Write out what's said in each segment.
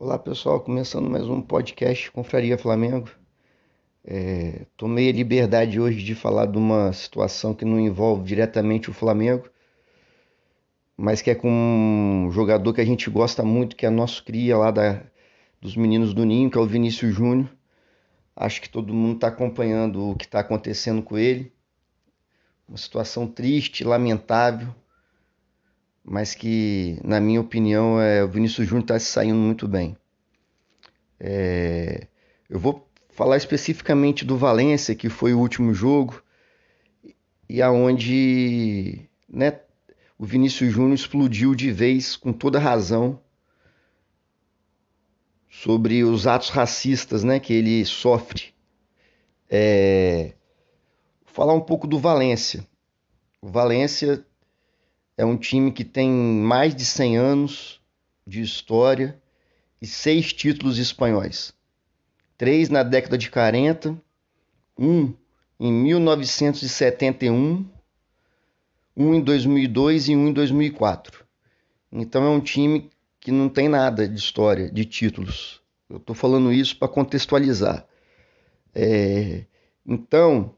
Olá pessoal, começando mais um podcast Confraria Flamengo. É, tomei a liberdade hoje de falar de uma situação que não envolve diretamente o Flamengo, mas que é com um jogador que a gente gosta muito, que é nosso cria lá da, dos meninos do Ninho, que é o Vinícius Júnior. Acho que todo mundo está acompanhando o que está acontecendo com ele. Uma situação triste, lamentável mas que, na minha opinião, é, o Vinícius Júnior está se saindo muito bem. É, eu vou falar especificamente do Valência, que foi o último jogo, e aonde né, o Vinícius Júnior explodiu de vez, com toda razão, sobre os atos racistas né, que ele sofre. É, falar um pouco do Valência. O Valência é um time que tem mais de 100 anos de história e seis títulos espanhóis. Três na década de 40, um em 1971, um em 2002 e um em 2004. Então é um time que não tem nada de história, de títulos. Eu estou falando isso para contextualizar. É... Então,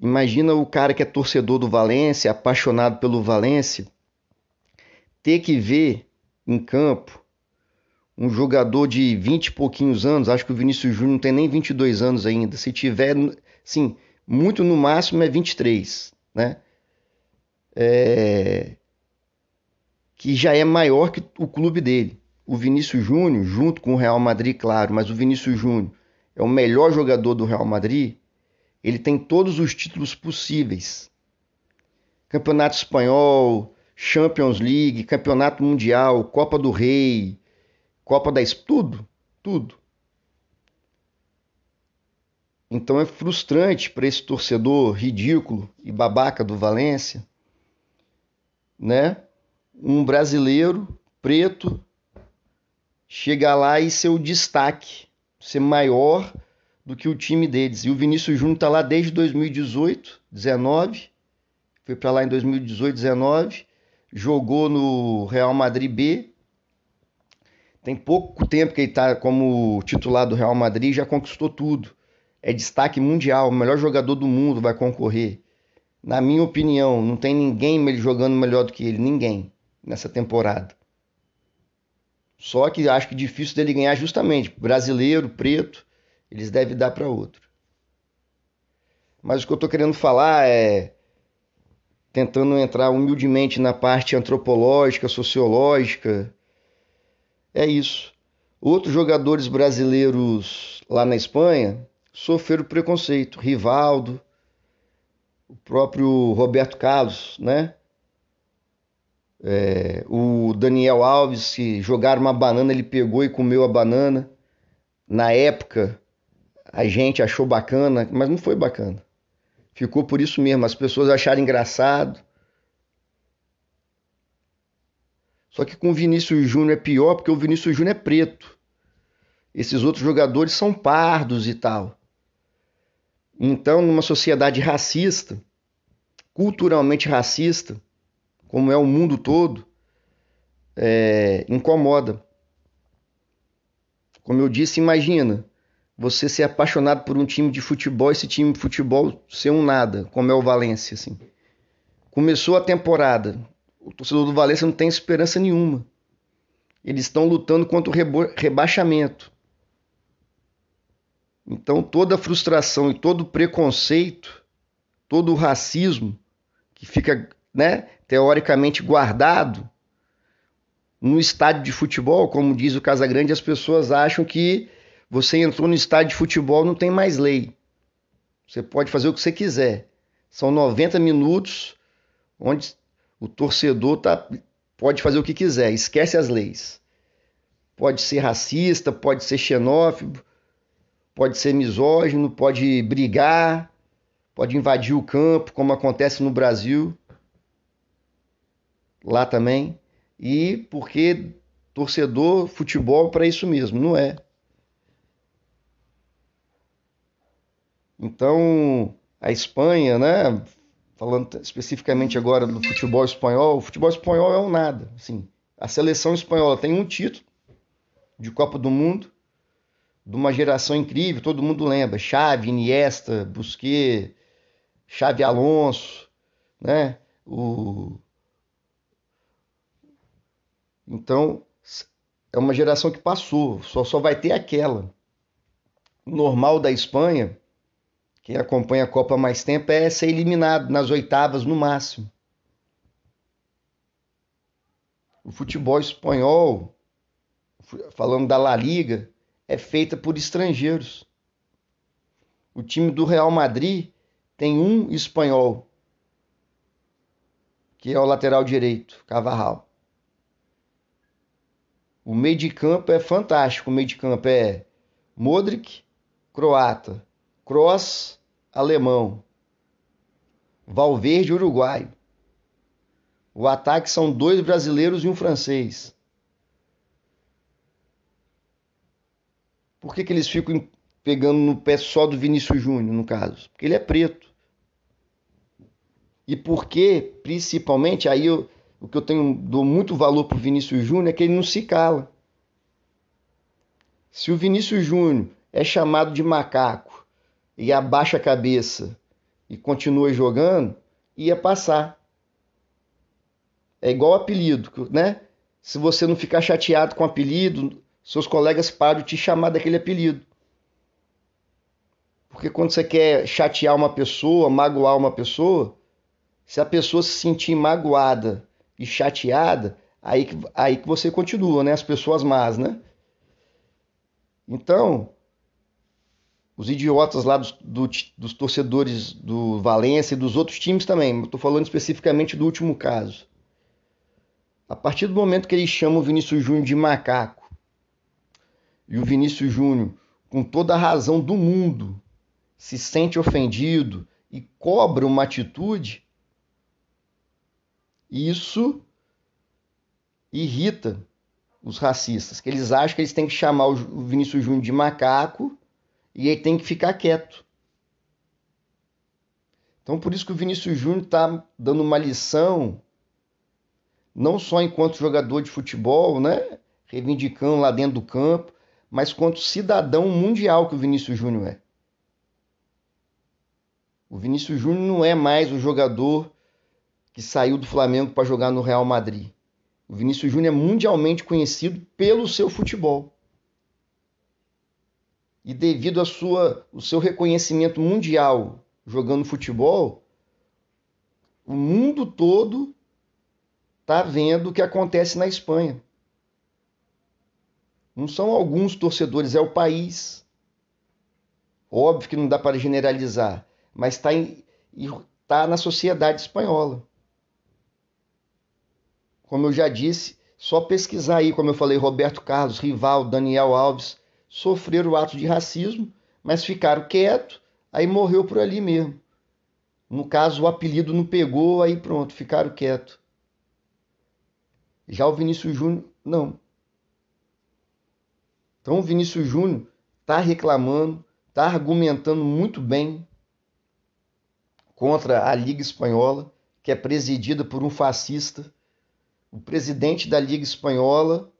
Imagina o cara que é torcedor do Valência, apaixonado pelo Valência, ter que ver em campo um jogador de 20 e pouquinhos anos, acho que o Vinícius Júnior não tem nem 22 anos ainda, se tiver, sim, muito no máximo é 23, né? É... Que já é maior que o clube dele. O Vinícius Júnior, junto com o Real Madrid, claro, mas o Vinícius Júnior é o melhor jogador do Real Madrid, ele tem todos os títulos possíveis: Campeonato Espanhol, Champions League, Campeonato Mundial, Copa do Rei, Copa da tudo, tudo. Então é frustrante para esse torcedor ridículo e babaca do Valência, né? Um brasileiro preto chegar lá e ser o destaque, ser maior do que o time deles. E o Vinícius Júnior está lá desde 2018, 19, foi para lá em 2018, 19, jogou no Real Madrid B. Tem pouco tempo que ele está como titular do Real Madrid, já conquistou tudo. É destaque mundial, o melhor jogador do mundo vai concorrer. Na minha opinião, não tem ninguém jogando melhor do que ele, ninguém nessa temporada. Só que acho que difícil dele ganhar justamente brasileiro, preto eles devem dar para outro. Mas o que eu estou querendo falar é tentando entrar humildemente na parte antropológica, sociológica. É isso. Outros jogadores brasileiros lá na Espanha sofreram preconceito. Rivaldo, o próprio Roberto Carlos, né? É, o Daniel Alves, se jogaram uma banana, ele pegou e comeu a banana. Na época, a gente achou bacana, mas não foi bacana. Ficou por isso mesmo, as pessoas acharam engraçado. Só que com o Vinícius Júnior é pior, porque o Vinícius Júnior é preto. Esses outros jogadores são pardos e tal. Então, numa sociedade racista, culturalmente racista, como é o mundo todo, é, incomoda. Como eu disse, imagina você ser apaixonado por um time de futebol, esse time de futebol ser um nada, como é o Valência, assim. Começou a temporada, o torcedor do Valência não tem esperança nenhuma. Eles estão lutando contra o rebaixamento. Então toda a frustração e todo o preconceito, todo o racismo que fica, né, teoricamente guardado no estádio de futebol, como diz o Casagrande, as pessoas acham que você entrou no estádio de futebol, não tem mais lei. Você pode fazer o que você quiser. São 90 minutos onde o torcedor tá, pode fazer o que quiser, esquece as leis. Pode ser racista, pode ser xenófobo, pode ser misógino, pode brigar, pode invadir o campo, como acontece no Brasil, lá também. E porque torcedor, futebol para isso mesmo, não é. Então, a Espanha, né, falando especificamente agora do futebol espanhol, o futebol espanhol é um nada, assim. A seleção espanhola tem um título, de Copa do Mundo, de uma geração incrível, todo mundo lembra. Xavi, Iniesta, Busquets, Xavi Alonso, né? O... Então, é uma geração que passou, só, só vai ter aquela. O normal da Espanha, quem acompanha a Copa há mais tempo, é ser eliminado nas oitavas no máximo. O futebol espanhol, falando da La Liga, é feita por estrangeiros. O time do Real Madrid tem um espanhol, que é o lateral direito, Cavarral. O meio de campo é fantástico. O meio de campo é Modric, croata, Kroos, alemão, Valverde, uruguaio. O ataque são dois brasileiros e um francês. Por que, que eles ficam pegando no pé só do Vinícius Júnior, no caso? Porque ele é preto. E porque, principalmente, aí eu, o que eu tenho dou muito valor para o Vinícius Júnior é que ele não se cala. Se o Vinícius Júnior é chamado de macaco e abaixa a cabeça e continua jogando, ia passar. É igual apelido, né? Se você não ficar chateado com o apelido, seus colegas param de te chamar daquele apelido. Porque quando você quer chatear uma pessoa, magoar uma pessoa, se a pessoa se sentir magoada e chateada, aí que, aí que você continua, né? As pessoas más, né? Então, os idiotas lá dos, do, dos torcedores do Valência e dos outros times também, estou falando especificamente do último caso. A partir do momento que eles chamam o Vinícius Júnior de macaco, e o Vinícius Júnior, com toda a razão do mundo, se sente ofendido e cobra uma atitude, isso irrita os racistas, que eles acham que eles têm que chamar o Vinícius Júnior de macaco e ele tem que ficar quieto. Então por isso que o Vinícius Júnior está dando uma lição não só enquanto jogador de futebol, né, reivindicando lá dentro do campo, mas quanto cidadão mundial que o Vinícius Júnior é. O Vinícius Júnior não é mais o jogador que saiu do Flamengo para jogar no Real Madrid. O Vinícius Júnior é mundialmente conhecido pelo seu futebol. E devido ao seu reconhecimento mundial jogando futebol, o mundo todo está vendo o que acontece na Espanha. Não são alguns torcedores, é o país. Óbvio que não dá para generalizar, mas está tá na sociedade espanhola. Como eu já disse, só pesquisar aí, como eu falei, Roberto Carlos, Rival, Daniel Alves, sofreram o ato de racismo, mas ficaram quietos, aí morreu por ali mesmo. No caso, o apelido não pegou, aí pronto, ficaram quietos. Já o Vinícius Júnior, não. Então o Vinícius Júnior está reclamando, está argumentando muito bem contra a Liga Espanhola, que é presidida por um fascista. O presidente da Liga Espanhola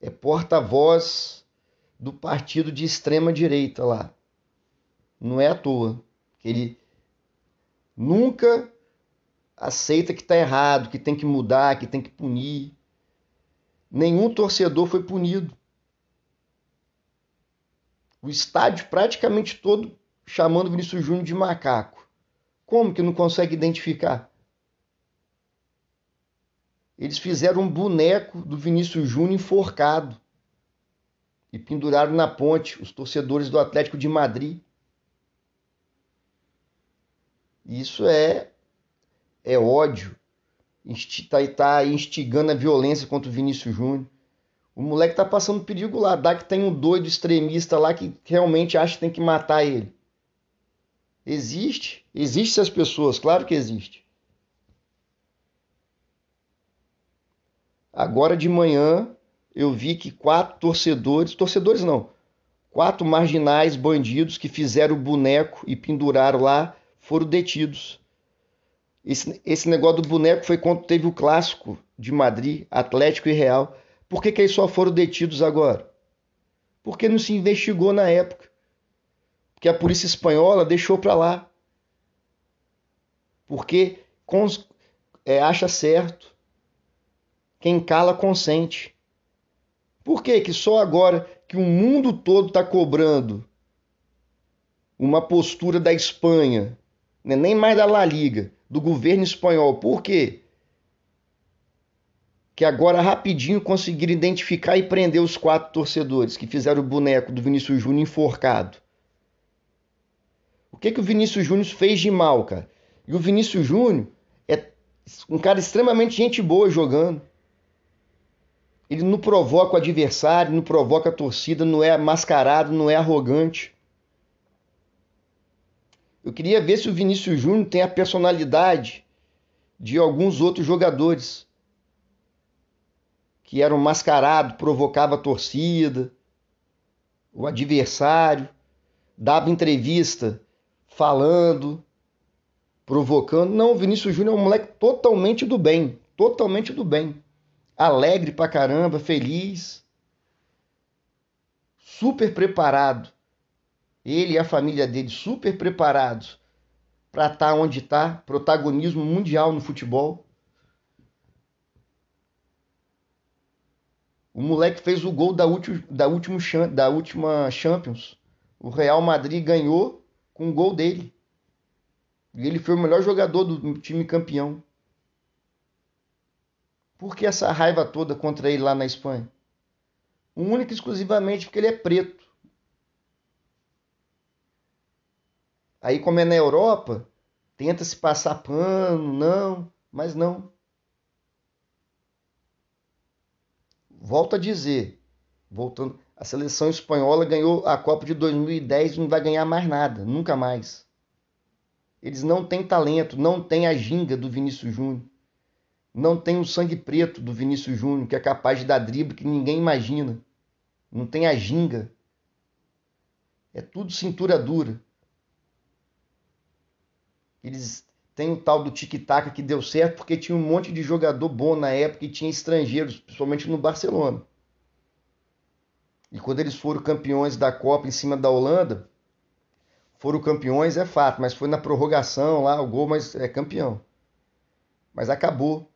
é porta-voz do partido de extrema direita lá. Não é à toa ele nunca aceita que está errado, que tem que mudar, que tem que punir. Nenhum torcedor foi punido. O estádio praticamente todo chamando Vinícius Júnior de macaco. Como que não consegue identificar? Eles fizeram um boneco do Vinícius Júnior enforcado e penduraram na ponte os torcedores do Atlético de Madrid. Isso é é ódio, está tá instigando a violência contra o Vinícius Júnior. O moleque tá passando perigo lá. Dá que tem um doido extremista lá que realmente acha que tem que matar ele. Existe. Existem essas pessoas, claro que existe. Agora de manhã eu vi que quatro torcedores, torcedores não, quatro marginais bandidos que fizeram o boneco e penduraram lá foram detidos. Esse, esse negócio do boneco foi quando teve o clássico de Madrid, Atlético e Real. Por que, que eles só foram detidos agora? Porque não se investigou na época. Porque a polícia espanhola deixou para lá. Porque cons, é, acha certo. Quem cala consente. Por que, que só agora que o mundo todo está cobrando uma postura da Espanha, né? nem mais da La Liga, do governo espanhol? Por quê? Que agora rapidinho conseguiram identificar e prender os quatro torcedores que fizeram o boneco do Vinícius Júnior enforcado. O que, que o Vinícius Júnior fez de mal, cara? E o Vinícius Júnior é um cara extremamente gente boa jogando. Ele não provoca o adversário, não provoca a torcida, não é mascarado, não é arrogante. Eu queria ver se o Vinícius Júnior tem a personalidade de alguns outros jogadores que eram mascarados, provocava a torcida, o adversário, dava entrevista falando, provocando. Não, o Vinícius Júnior é um moleque totalmente do bem, totalmente do bem alegre pra caramba, feliz, super preparado. Ele e a família dele super preparados para estar tá onde está, protagonismo mundial no futebol. O moleque fez o gol da, última, da, última, da última Champions. O Real Madrid ganhou com o gol dele. E ele foi o melhor jogador do time campeão. Por que essa raiva toda contra ele lá na Espanha? Única e exclusivamente porque ele é preto. Aí, como é na Europa, tenta se passar pano, não, mas não. Volto a dizer, voltando, a seleção espanhola ganhou a Copa de 2010 e não vai ganhar mais nada, nunca mais. Eles não têm talento, não têm a ginga do Vinícius Júnior não tem o sangue preto do Vinícius Júnior, que é capaz de dar drible que ninguém imagina. Não tem a ginga. É tudo cintura dura. Eles têm o tal do tic-tac que deu certo porque tinha um monte de jogador bom na época e tinha estrangeiros, principalmente no Barcelona. E quando eles foram campeões da Copa em cima da Holanda, foram campeões, é fato, mas foi na prorrogação lá, o gol, mas é campeão. Mas acabou.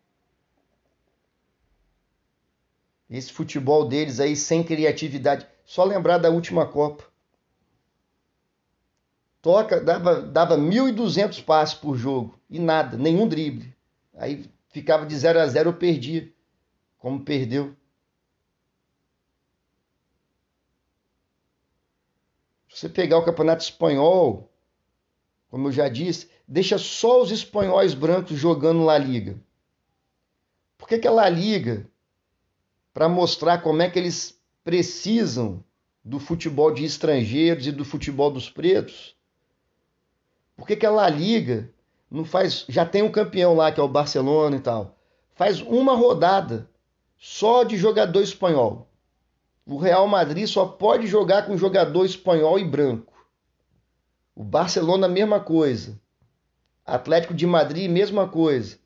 Esse futebol deles aí sem criatividade. Só lembrar da última Copa. Toca, dava, dava 1.200 passos por jogo. E nada, nenhum drible. Aí ficava de 0 a 0 eu perdia. Como perdeu. Se você pegar o Campeonato Espanhol, como eu já disse, deixa só os espanhóis brancos jogando La Liga. Por que, que a La Liga para mostrar como é que eles precisam do futebol de estrangeiros e do futebol dos pretos. Por que, que a La Liga não faz. Já tem um campeão lá, que é o Barcelona e tal. Faz uma rodada só de jogador espanhol. O Real Madrid só pode jogar com jogador espanhol e branco. O Barcelona, mesma coisa. Atlético de Madrid, mesma coisa.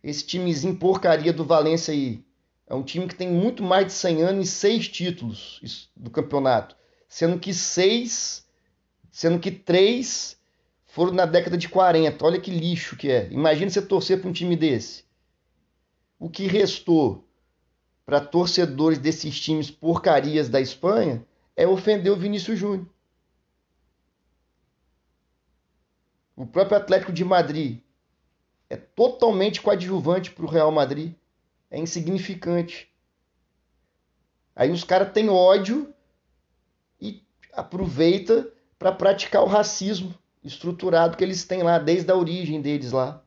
Esse timezinho porcaria do Valência aí. É um time que tem muito mais de 100 anos e seis títulos do campeonato, sendo que seis, sendo que três foram na década de 40. Olha que lixo que é. Imagina você torcer para um time desse. O que restou para torcedores desses times porcarias da Espanha é ofender o Vinícius Júnior. O próprio Atlético de Madrid é totalmente coadjuvante para o Real Madrid é insignificante. Aí os caras têm ódio e aproveita para praticar o racismo estruturado que eles têm lá desde a origem deles lá.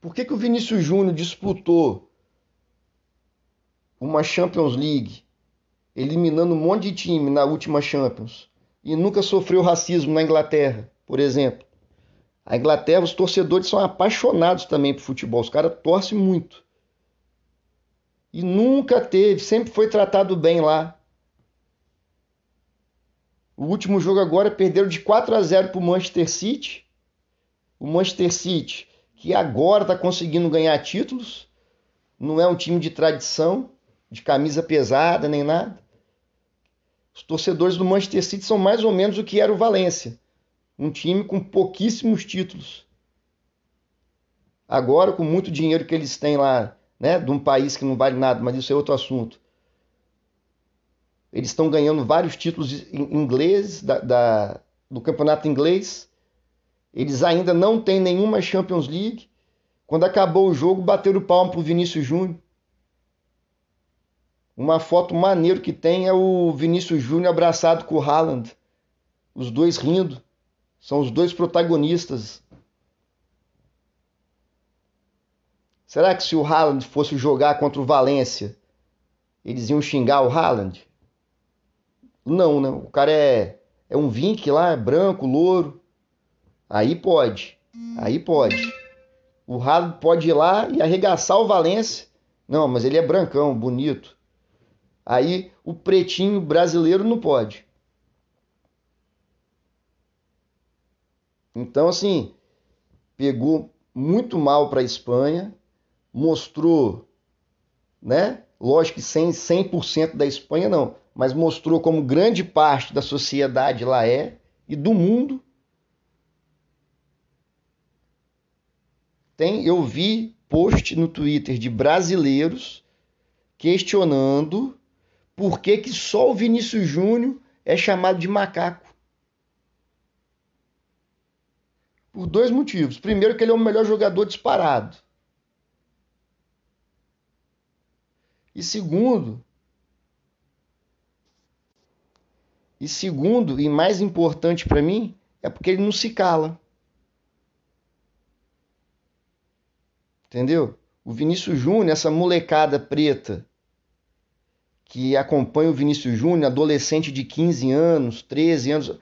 Por que, que o Vinícius Júnior disputou uma Champions League, eliminando um monte de time na última Champions, e nunca sofreu racismo na Inglaterra, por exemplo? A Inglaterra, os torcedores são apaixonados também por futebol, os caras torcem muito. E nunca teve, sempre foi tratado bem lá. O último jogo agora perderam de 4 a 0 para o Manchester City. O Manchester City, que agora está conseguindo ganhar títulos, não é um time de tradição, de camisa pesada nem nada. Os torcedores do Manchester City são mais ou menos o que era o Valência, um time com pouquíssimos títulos. Agora, com muito dinheiro que eles têm lá, né, de um país que não vale nada, mas isso é outro assunto. Eles estão ganhando vários títulos ingleses da, da, do campeonato inglês. Eles ainda não têm nenhuma Champions League. Quando acabou o jogo, bateram o palmo pro Vinícius Júnior. Uma foto maneiro que tem é o Vinícius Júnior abraçado com o Haaland. Os dois rindo. São os dois protagonistas. Será que se o Haaland fosse jogar contra o Valência, eles iam xingar o Haaland? Não, né? O cara é, é um Vink lá, é branco, louro. Aí pode. Aí pode. O Haaland pode ir lá e arregaçar o Valência. Não, mas ele é brancão, bonito. Aí o pretinho brasileiro não pode. Então, assim, pegou muito mal para a Espanha, mostrou, né? Lógico que sem 100% da Espanha não, mas mostrou como grande parte da sociedade lá é e do mundo. Tem, eu vi post no Twitter de brasileiros questionando por que, que só o Vinícius Júnior é chamado de macaco. Por dois motivos. Primeiro, que ele é o melhor jogador disparado. E segundo, e segundo e mais importante para mim, é porque ele não se cala. Entendeu? O Vinícius Júnior, essa molecada preta que acompanha o Vinícius Júnior, adolescente de 15 anos, 13 anos,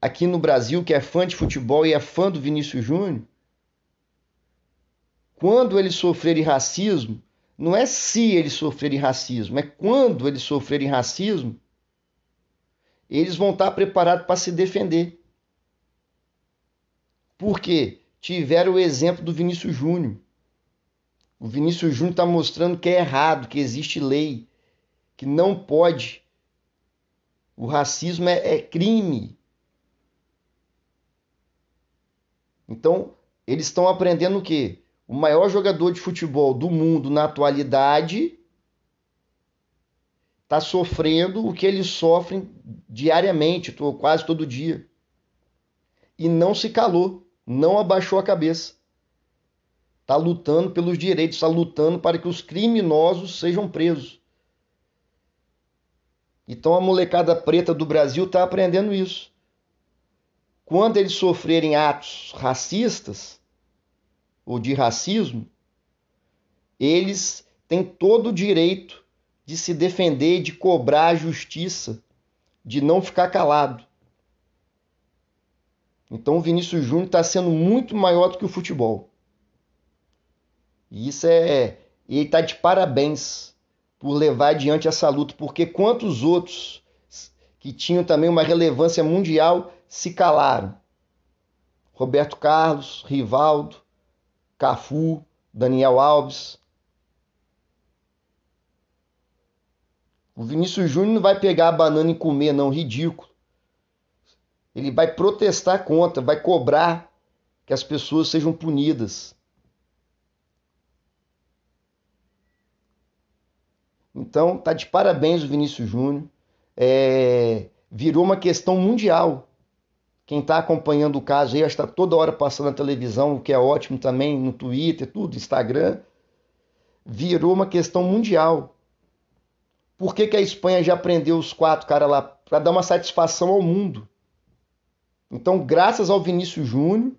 aqui no Brasil, que é fã de futebol e é fã do Vinícius Júnior, quando eles sofrerem racismo, não é se eles sofrerem racismo, é quando eles sofrerem racismo, eles vão estar preparados para se defender. Por quê? Tiveram o exemplo do Vinícius Júnior. O Vinícius Júnior está mostrando que é errado, que existe lei, que não pode. O racismo é, é crime. Então, eles estão aprendendo o quê? o maior jogador de futebol do mundo na atualidade está sofrendo o que eles sofrem diariamente, quase todo dia. E não se calou, não abaixou a cabeça. Está lutando pelos direitos, está lutando para que os criminosos sejam presos. Então a molecada preta do Brasil está aprendendo isso. Quando eles sofrerem atos racistas, ou de racismo, eles têm todo o direito de se defender, de cobrar a justiça, de não ficar calado. Então o Vinícius Júnior está sendo muito maior do que o futebol. E isso é. Ele está de parabéns por levar adiante essa luta, porque quantos outros que tinham também uma relevância mundial se calaram? Roberto Carlos, Rivaldo, Cafu, Daniel Alves. O Vinícius Júnior não vai pegar a banana e comer, não, ridículo. Ele vai protestar contra, vai cobrar que as pessoas sejam punidas. Então, tá de parabéns o Vinícius Júnior. É, virou uma questão mundial. Quem está acompanhando o caso aí está toda hora passando na televisão, o que é ótimo também, no Twitter, tudo, Instagram. Virou uma questão mundial. Por que, que a Espanha já prendeu os quatro caras lá? Para dar uma satisfação ao mundo. Então, graças ao Vinícius Júnior,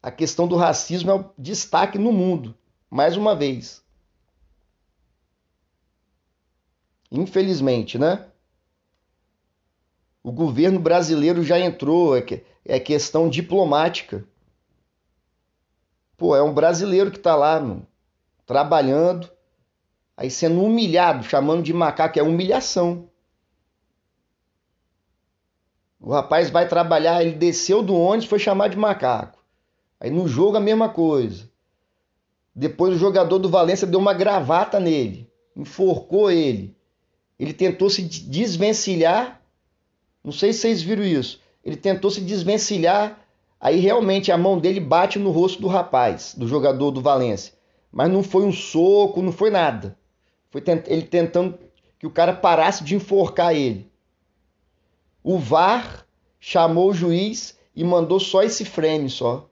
a questão do racismo é o destaque no mundo, mais uma vez. Infelizmente, né? O governo brasileiro já entrou, é, é questão diplomática. Pô, é um brasileiro que está lá, mano, trabalhando, aí sendo humilhado, chamando de macaco, é humilhação. O rapaz vai trabalhar, ele desceu do ônibus, foi chamado de macaco. Aí no jogo a mesma coisa. Depois o jogador do Valência deu uma gravata nele, enforcou ele. Ele tentou se desvencilhar. Não sei se vocês viram isso. Ele tentou se desvencilhar. Aí realmente a mão dele bate no rosto do rapaz, do jogador do Valência. Mas não foi um soco, não foi nada. Foi ele tentando que o cara parasse de enforcar ele. O VAR chamou o juiz e mandou só esse frame só.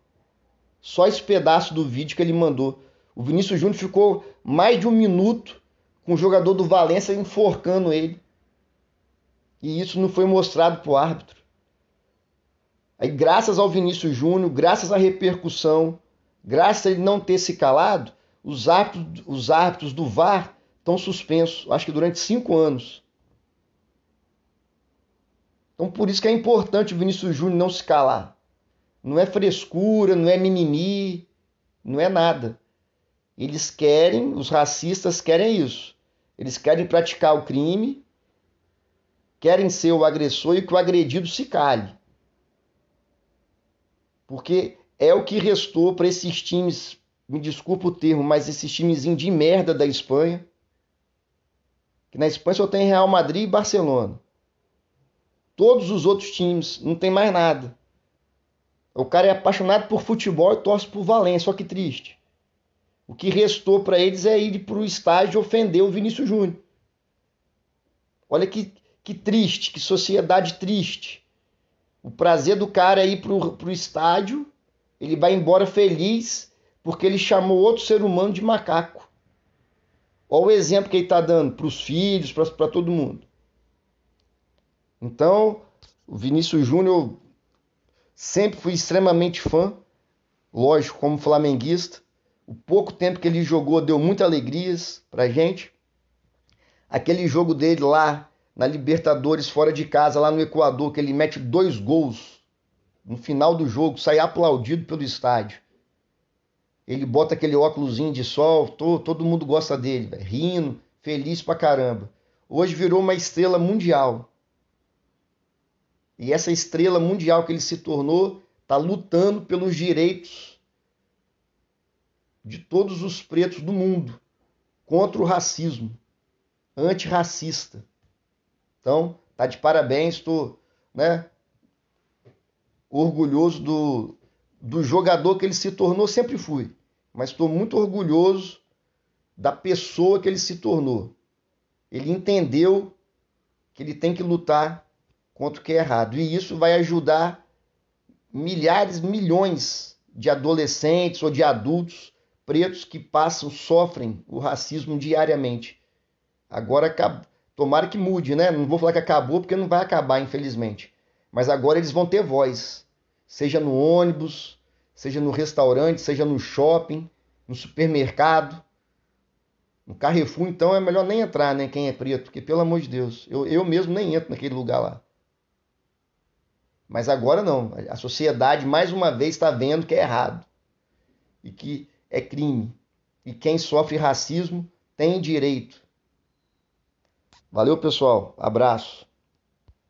Só esse pedaço do vídeo que ele mandou. O Vinícius Júnior ficou mais de um minuto com o jogador do Valência enforcando ele. E isso não foi mostrado para o árbitro. Aí, graças ao Vinícius Júnior, graças à repercussão, graças a ele não ter se calado, os árbitros, os árbitros do VAR estão suspensos, acho que durante cinco anos. Então, por isso que é importante o Vinícius Júnior não se calar. Não é frescura, não é mimimi, não é nada. Eles querem, os racistas querem isso. Eles querem praticar o crime, querem ser o agressor e que o agredido se cale. Porque é o que restou para esses times, me desculpa o termo, mas esses timezinhos de merda da Espanha. Que na Espanha só tem Real Madrid e Barcelona. Todos os outros times, não tem mais nada. O cara é apaixonado por futebol e torce por Valência, só que triste. O que restou para eles é ir para o estádio ofender o Vinícius Júnior. Olha que, que triste, que sociedade triste. O prazer do cara é ir para o estádio, ele vai embora feliz porque ele chamou outro ser humano de macaco. Olha o exemplo que ele está dando para os filhos, para todo mundo. Então, o Vinícius Júnior sempre fui extremamente fã, lógico, como flamenguista. O pouco tempo que ele jogou deu muitas alegrias pra gente. Aquele jogo dele lá na Libertadores, fora de casa, lá no Equador, que ele mete dois gols no final do jogo, sai aplaudido pelo estádio. Ele bota aquele óculosinho de sol, todo, mundo gosta dele, véio, rindo, feliz pra caramba. Hoje virou uma estrela mundial. E essa estrela mundial que ele se tornou está lutando pelos direitos de todos os pretos do mundo contra o racismo, antirracista. Então, tá de parabéns, estou né, orgulhoso do, do jogador que ele se tornou, sempre fui, mas estou muito orgulhoso da pessoa que ele se tornou. Ele entendeu que ele tem que lutar contra o que é errado. E isso vai ajudar milhares, milhões de adolescentes ou de adultos pretos que passam, sofrem o racismo diariamente. Agora, tomara que mude, né? Não vou falar que acabou, porque não vai acabar, infelizmente. Mas agora eles vão ter voz, seja no ônibus, seja no restaurante, seja no shopping, no supermercado. No Carrefour, então, é melhor nem entrar, né? Quem é preto, porque, pelo amor de Deus, eu, eu mesmo nem entro naquele lugar lá. Mas agora não. A sociedade, mais uma vez, está vendo que é errado e que é crime. E quem sofre racismo tem direito. Valeu, pessoal. Abraço.